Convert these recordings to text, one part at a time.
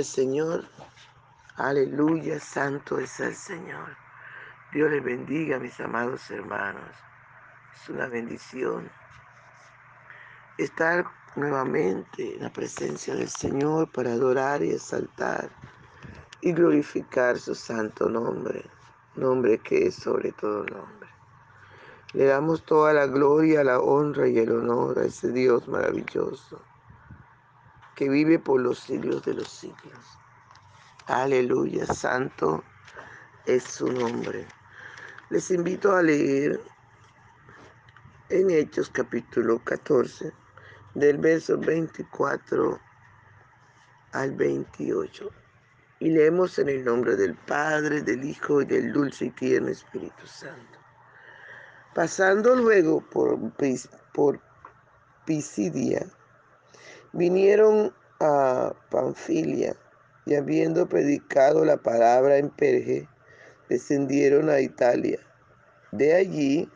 al Señor. Aleluya, santo es el Señor. Dios les bendiga, mis amados hermanos. Es una bendición estar nuevamente en la presencia del Señor para adorar y exaltar y glorificar su santo nombre, nombre que es sobre todo nombre. Le damos toda la gloria, la honra y el honor a ese Dios maravilloso que vive por los siglos de los siglos. Aleluya, santo es su nombre. Les invito a leer en Hechos capítulo 14, del verso 24 al 28. Y leemos en el nombre del Padre, del Hijo y del dulce y tierno Espíritu Santo. Pasando luego por, por Pisidia, vinieron a Panfilia y habiendo predicado la palabra en Perge, descendieron a Italia. De allí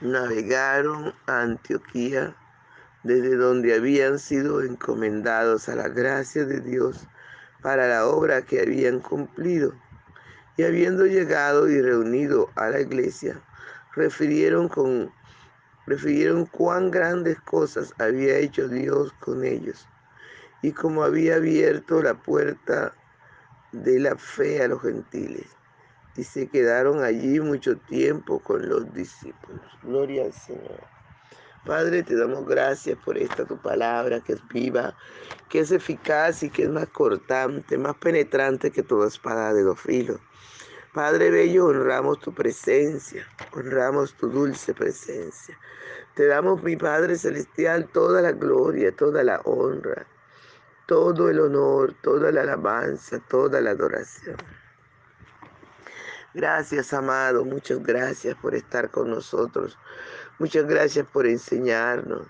navegaron a Antioquía, desde donde habían sido encomendados a la gracia de Dios para la obra que habían cumplido. Y habiendo llegado y reunido a la iglesia, refirieron, con, refirieron cuán grandes cosas había hecho Dios con ellos y como había abierto la puerta de la fe a los gentiles. Y se quedaron allí mucho tiempo con los discípulos. Gloria al Señor. Padre, te damos gracias por esta tu palabra que es viva, que es eficaz y que es más cortante, más penetrante que toda espada de dos filos. Padre Bello, honramos tu presencia, honramos tu dulce presencia. Te damos, mi Padre Celestial, toda la gloria, toda la honra todo el honor, toda la alabanza, toda la adoración. Gracias, amado, muchas gracias por estar con nosotros. Muchas gracias por enseñarnos.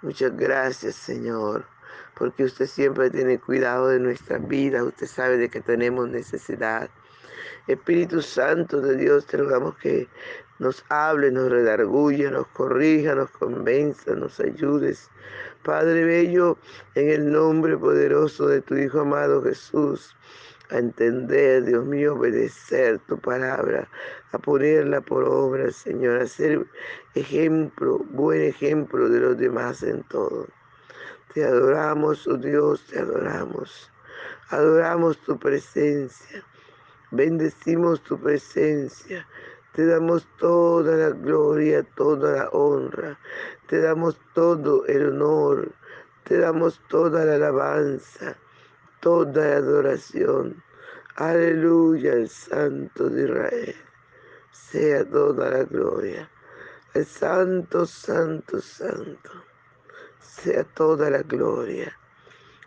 Muchas gracias, Señor, porque usted siempre tiene cuidado de nuestra vida. Usted sabe de que tenemos necesidad. Espíritu Santo de Dios, te rogamos que nos hable, nos redarguya, nos corrija, nos convenza, nos ayudes. Padre Bello, en el nombre poderoso de tu Hijo amado Jesús, a entender, Dios mío, obedecer tu palabra, a ponerla por obra, Señor, a ser ejemplo, buen ejemplo de los demás en todo. Te adoramos, oh Dios, te adoramos. Adoramos tu presencia. Bendecimos tu presencia. Te damos toda la gloria, toda la honra. Te damos todo el honor. Te damos toda la alabanza, toda la adoración. Aleluya, el Santo de Israel. Sea toda la gloria. El Santo, Santo, Santo. Sea toda la gloria.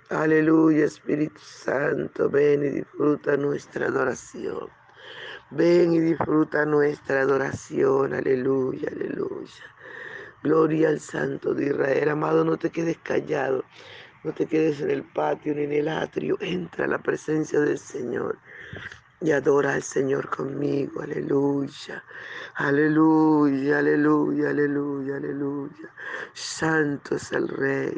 Aleluya, Espíritu Santo, ven y disfruta nuestra adoración. Ven y disfruta nuestra adoración. Aleluya, aleluya. Gloria al Santo de Israel. Amado, no te quedes callado. No te quedes en el patio ni en el atrio. Entra a la presencia del Señor. Y adora al Señor conmigo. Aleluya. Aleluya, aleluya, aleluya, aleluya. Santo es el Rey.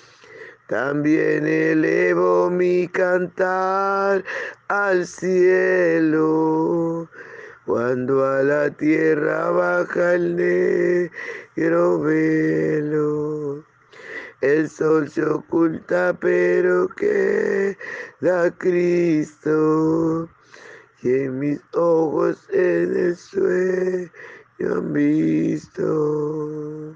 También elevo mi cantar al cielo, cuando a la tierra baja el negro velo. El sol se oculta, pero queda Cristo. Y en mis ojos en el sueño han visto.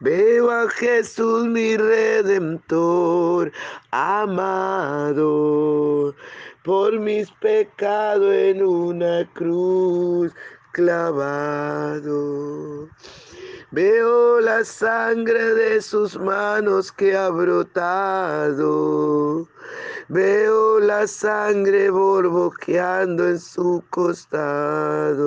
Veo a Jesús mi redentor amado por mis pecados en una cruz clavado. Veo la sangre de sus manos que ha brotado. Veo la sangre borboqueando en su costado.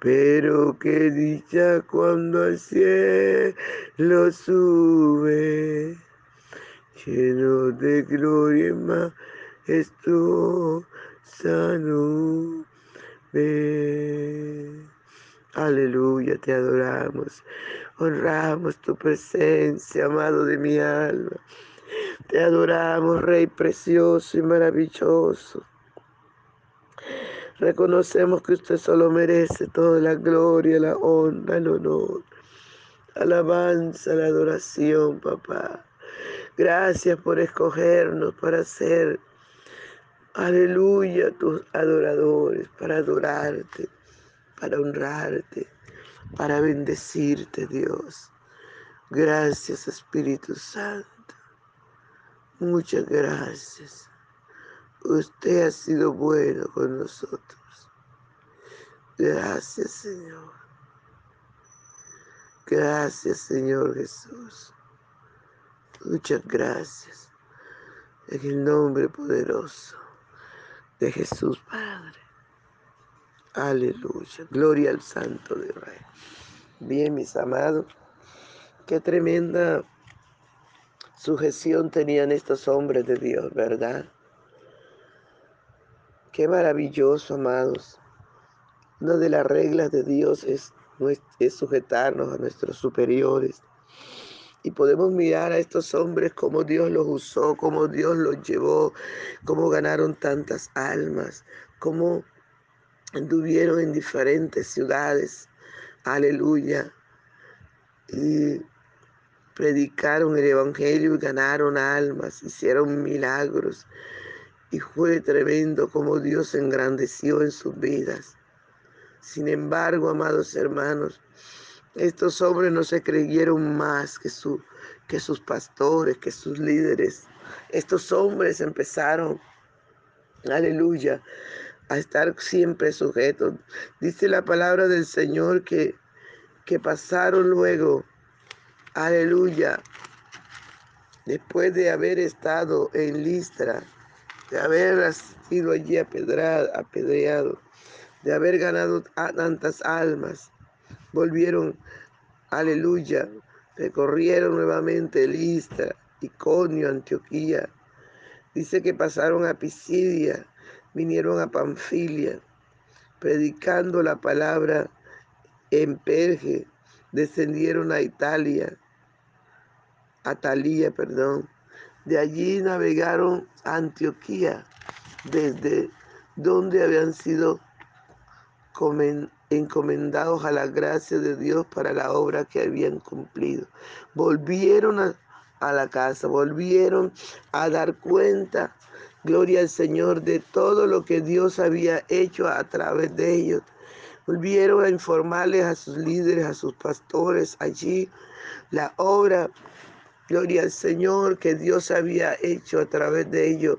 Pero qué dicha cuando al cielo sube, lleno de gloria y majestuosa nube. Aleluya, te adoramos. Honramos tu presencia, amado de mi alma. Te adoramos, Rey precioso y maravilloso. Reconocemos que usted solo merece toda la gloria, la honra, el honor, alabanza, la adoración, papá. Gracias por escogernos para ser, aleluya, tus adoradores, para adorarte para honrarte, para bendecirte, Dios. Gracias, Espíritu Santo. Muchas gracias. Usted ha sido bueno con nosotros. Gracias, Señor. Gracias, Señor Jesús. Muchas gracias. En el nombre poderoso de Jesús, Padre. Aleluya. Gloria al Santo de Israel. Bien, mis amados, qué tremenda sujeción tenían estos hombres de Dios, ¿verdad? Qué maravilloso, amados. Una de las reglas de Dios es, es sujetarnos a nuestros superiores. Y podemos mirar a estos hombres cómo Dios los usó, cómo Dios los llevó, cómo ganaron tantas almas, cómo anduvieron en diferentes ciudades, aleluya, y predicaron el Evangelio y ganaron almas, hicieron milagros. Y fue tremendo como Dios engrandeció en sus vidas. Sin embargo, amados hermanos, estos hombres no se creyeron más que, su, que sus pastores, que sus líderes. Estos hombres empezaron, aleluya, a estar siempre sujetos. Dice la palabra del Señor que, que pasaron luego, aleluya, después de haber estado en Listra, de haber sido allí apedreado, de haber ganado tantas almas. Volvieron, aleluya, recorrieron nuevamente Listra, Iconio, Antioquía. Dice que pasaron a Pisidia, vinieron a Panfilia, predicando la palabra en Perge, descendieron a Italia, a Talía, perdón. De allí navegaron a Antioquía, desde donde habían sido encomendados a la gracia de Dios para la obra que habían cumplido. Volvieron a, a la casa, volvieron a dar cuenta, gloria al Señor, de todo lo que Dios había hecho a través de ellos. Volvieron a informarles a sus líderes, a sus pastores allí, la obra, gloria al Señor, que Dios había hecho a través de ellos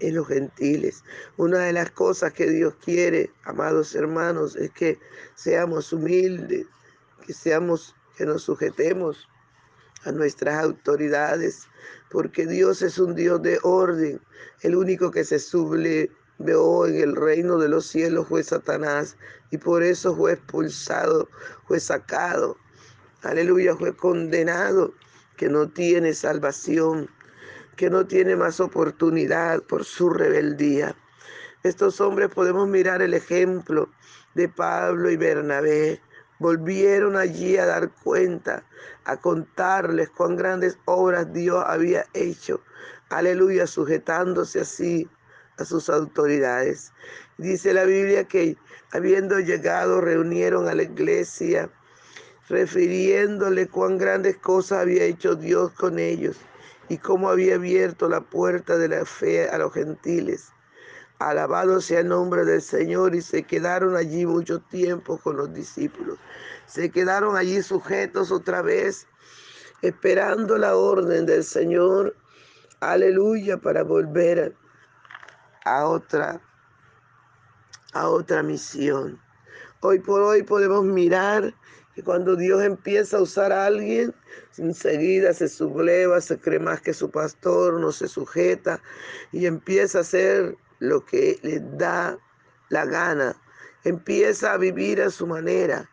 en los gentiles. Una de las cosas que Dios quiere, amados hermanos, es que seamos humildes, que seamos, que nos sujetemos a nuestras autoridades, porque Dios es un Dios de orden. El único que se sublevó en el reino de los cielos fue Satanás, y por eso fue expulsado, fue sacado. Aleluya, fue condenado, que no tiene salvación que no tiene más oportunidad por su rebeldía. Estos hombres podemos mirar el ejemplo de Pablo y Bernabé. Volvieron allí a dar cuenta, a contarles cuán grandes obras Dios había hecho. Aleluya, sujetándose así a sus autoridades. Dice la Biblia que habiendo llegado reunieron a la iglesia, refiriéndole cuán grandes cosas había hecho Dios con ellos y cómo había abierto la puerta de la fe a los gentiles. Alabado sea el nombre del Señor y se quedaron allí mucho tiempo con los discípulos. Se quedaron allí sujetos otra vez, esperando la orden del Señor. Aleluya, para volver a otra, a otra misión. Hoy por hoy podemos mirar que cuando Dios empieza a usar a alguien, enseguida se subleva, se cree más que su pastor, no se sujeta y empieza a hacer lo que le da la gana. Empieza a vivir a su manera.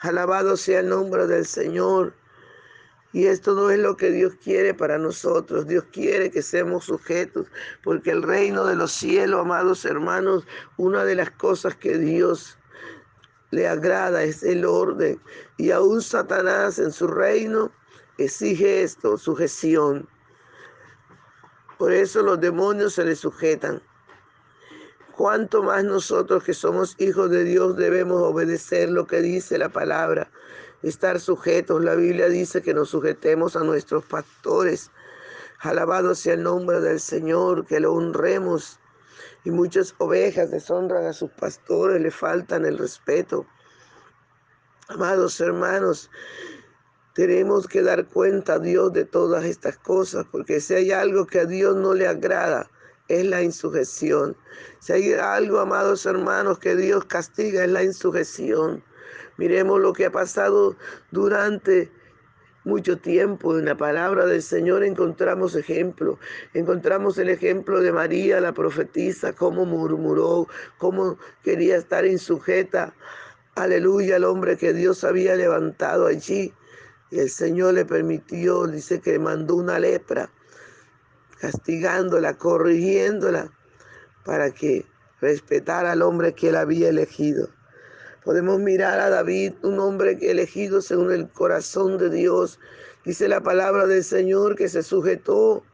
Alabado sea el nombre del Señor. Y esto no es lo que Dios quiere para nosotros. Dios quiere que seamos sujetos, porque el reino de los cielos, amados hermanos, una de las cosas que Dios le agrada es el orden. Y aún Satanás en su reino exige esto, sujeción. Por eso los demonios se le sujetan. Cuanto más nosotros que somos hijos de Dios debemos obedecer lo que dice la palabra, estar sujetos. La Biblia dice que nos sujetemos a nuestros pastores. Alabado sea el nombre del Señor, que lo honremos y muchas ovejas deshonran a sus pastores, le faltan el respeto. Amados hermanos, tenemos que dar cuenta a Dios de todas estas cosas, porque si hay algo que a Dios no le agrada, es la insujeción. Si hay algo, amados hermanos, que Dios castiga, es la insujeción. Miremos lo que ha pasado durante mucho tiempo. En la palabra del Señor encontramos ejemplo. Encontramos el ejemplo de María, la profetisa, cómo murmuró, cómo quería estar insujeta. Aleluya, al hombre que Dios había levantado allí. Y el Señor le permitió, dice que mandó una lepra, castigándola, corrigiéndola, para que respetara al hombre que él había elegido. Podemos mirar a David, un hombre elegido según el corazón de Dios. Dice la palabra del Señor que se sujetó.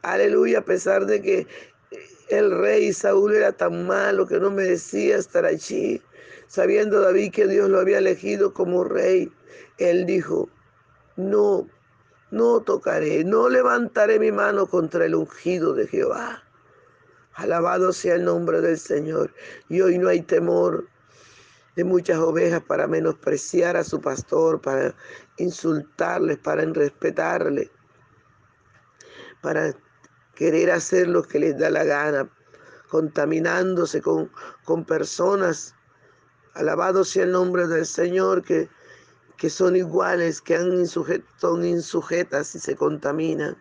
Aleluya, a pesar de que el rey Saúl era tan malo que no merecía estar allí. Sabiendo David que Dios lo había elegido como rey, él dijo, no, no tocaré, no levantaré mi mano contra el ungido de Jehová. Alabado sea el nombre del Señor. Y hoy no hay temor de muchas ovejas para menospreciar a su pastor, para insultarles, para irrespetarle, para querer hacer lo que les da la gana, contaminándose con, con personas. Alabado sea el nombre del Señor, que, que son iguales, que han son insujetas y se contaminan.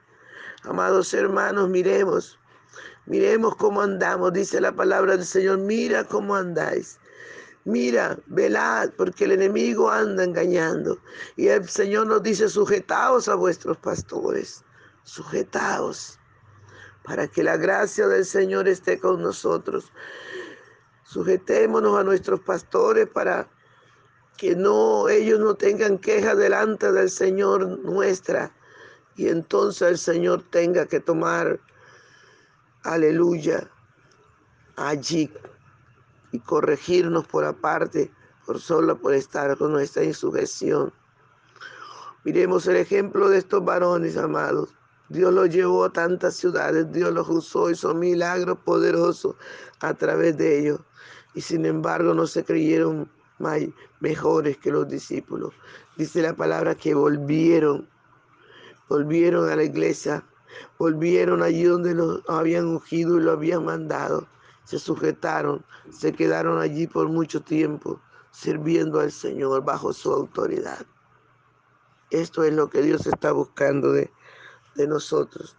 Amados hermanos, miremos Miremos cómo andamos, dice la palabra del Señor, mira cómo andáis. Mira, velad, porque el enemigo anda engañando. Y el Señor nos dice, sujetaos a vuestros pastores, sujetaos, para que la gracia del Señor esté con nosotros. Sujetémonos a nuestros pastores para que no ellos no tengan queja delante del Señor nuestra y entonces el Señor tenga que tomar aleluya allí corregirnos por aparte por solo por estar con nuestra insujeción. Miremos el ejemplo de estos varones amados. Dios los llevó a tantas ciudades, Dios los usó, hizo milagros poderosos a través de ellos. Y sin embargo no se creyeron mejores que los discípulos. Dice la palabra que volvieron, volvieron a la iglesia, volvieron allí donde los habían ungido y lo habían mandado. Se sujetaron, se quedaron allí por mucho tiempo, sirviendo al Señor bajo su autoridad. Esto es lo que Dios está buscando de, de nosotros.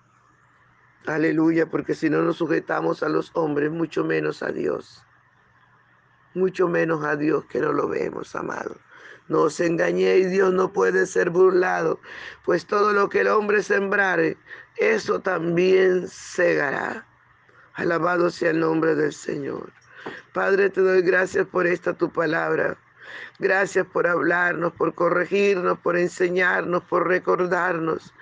Aleluya, porque si no nos sujetamos a los hombres, mucho menos a Dios mucho menos a Dios que no lo vemos, amado. No os engañéis, Dios no puede ser burlado, pues todo lo que el hombre sembrare, eso también segará. Alabado sea el nombre del Señor. Padre, te doy gracias por esta tu palabra. Gracias por hablarnos, por corregirnos, por enseñarnos, por recordarnos.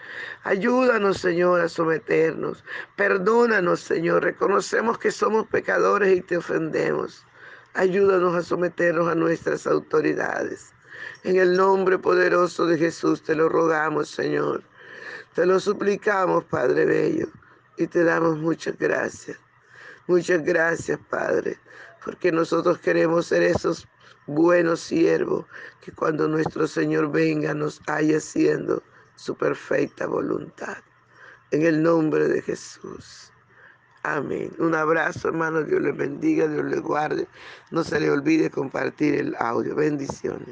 Ayúdanos, Señor, a someternos. Perdónanos, Señor. Reconocemos que somos pecadores y te ofendemos. Ayúdanos a someternos a nuestras autoridades. En el nombre poderoso de Jesús te lo rogamos, Señor. Te lo suplicamos, Padre Bello, y te damos muchas gracias. Muchas gracias, Padre, porque nosotros queremos ser esos buenos siervos que cuando nuestro Señor venga nos haya haciendo su perfecta voluntad. En el nombre de Jesús. Amén. Un abrazo, hermano. Dios les bendiga, Dios les guarde. No se le olvide compartir el audio. Bendiciones.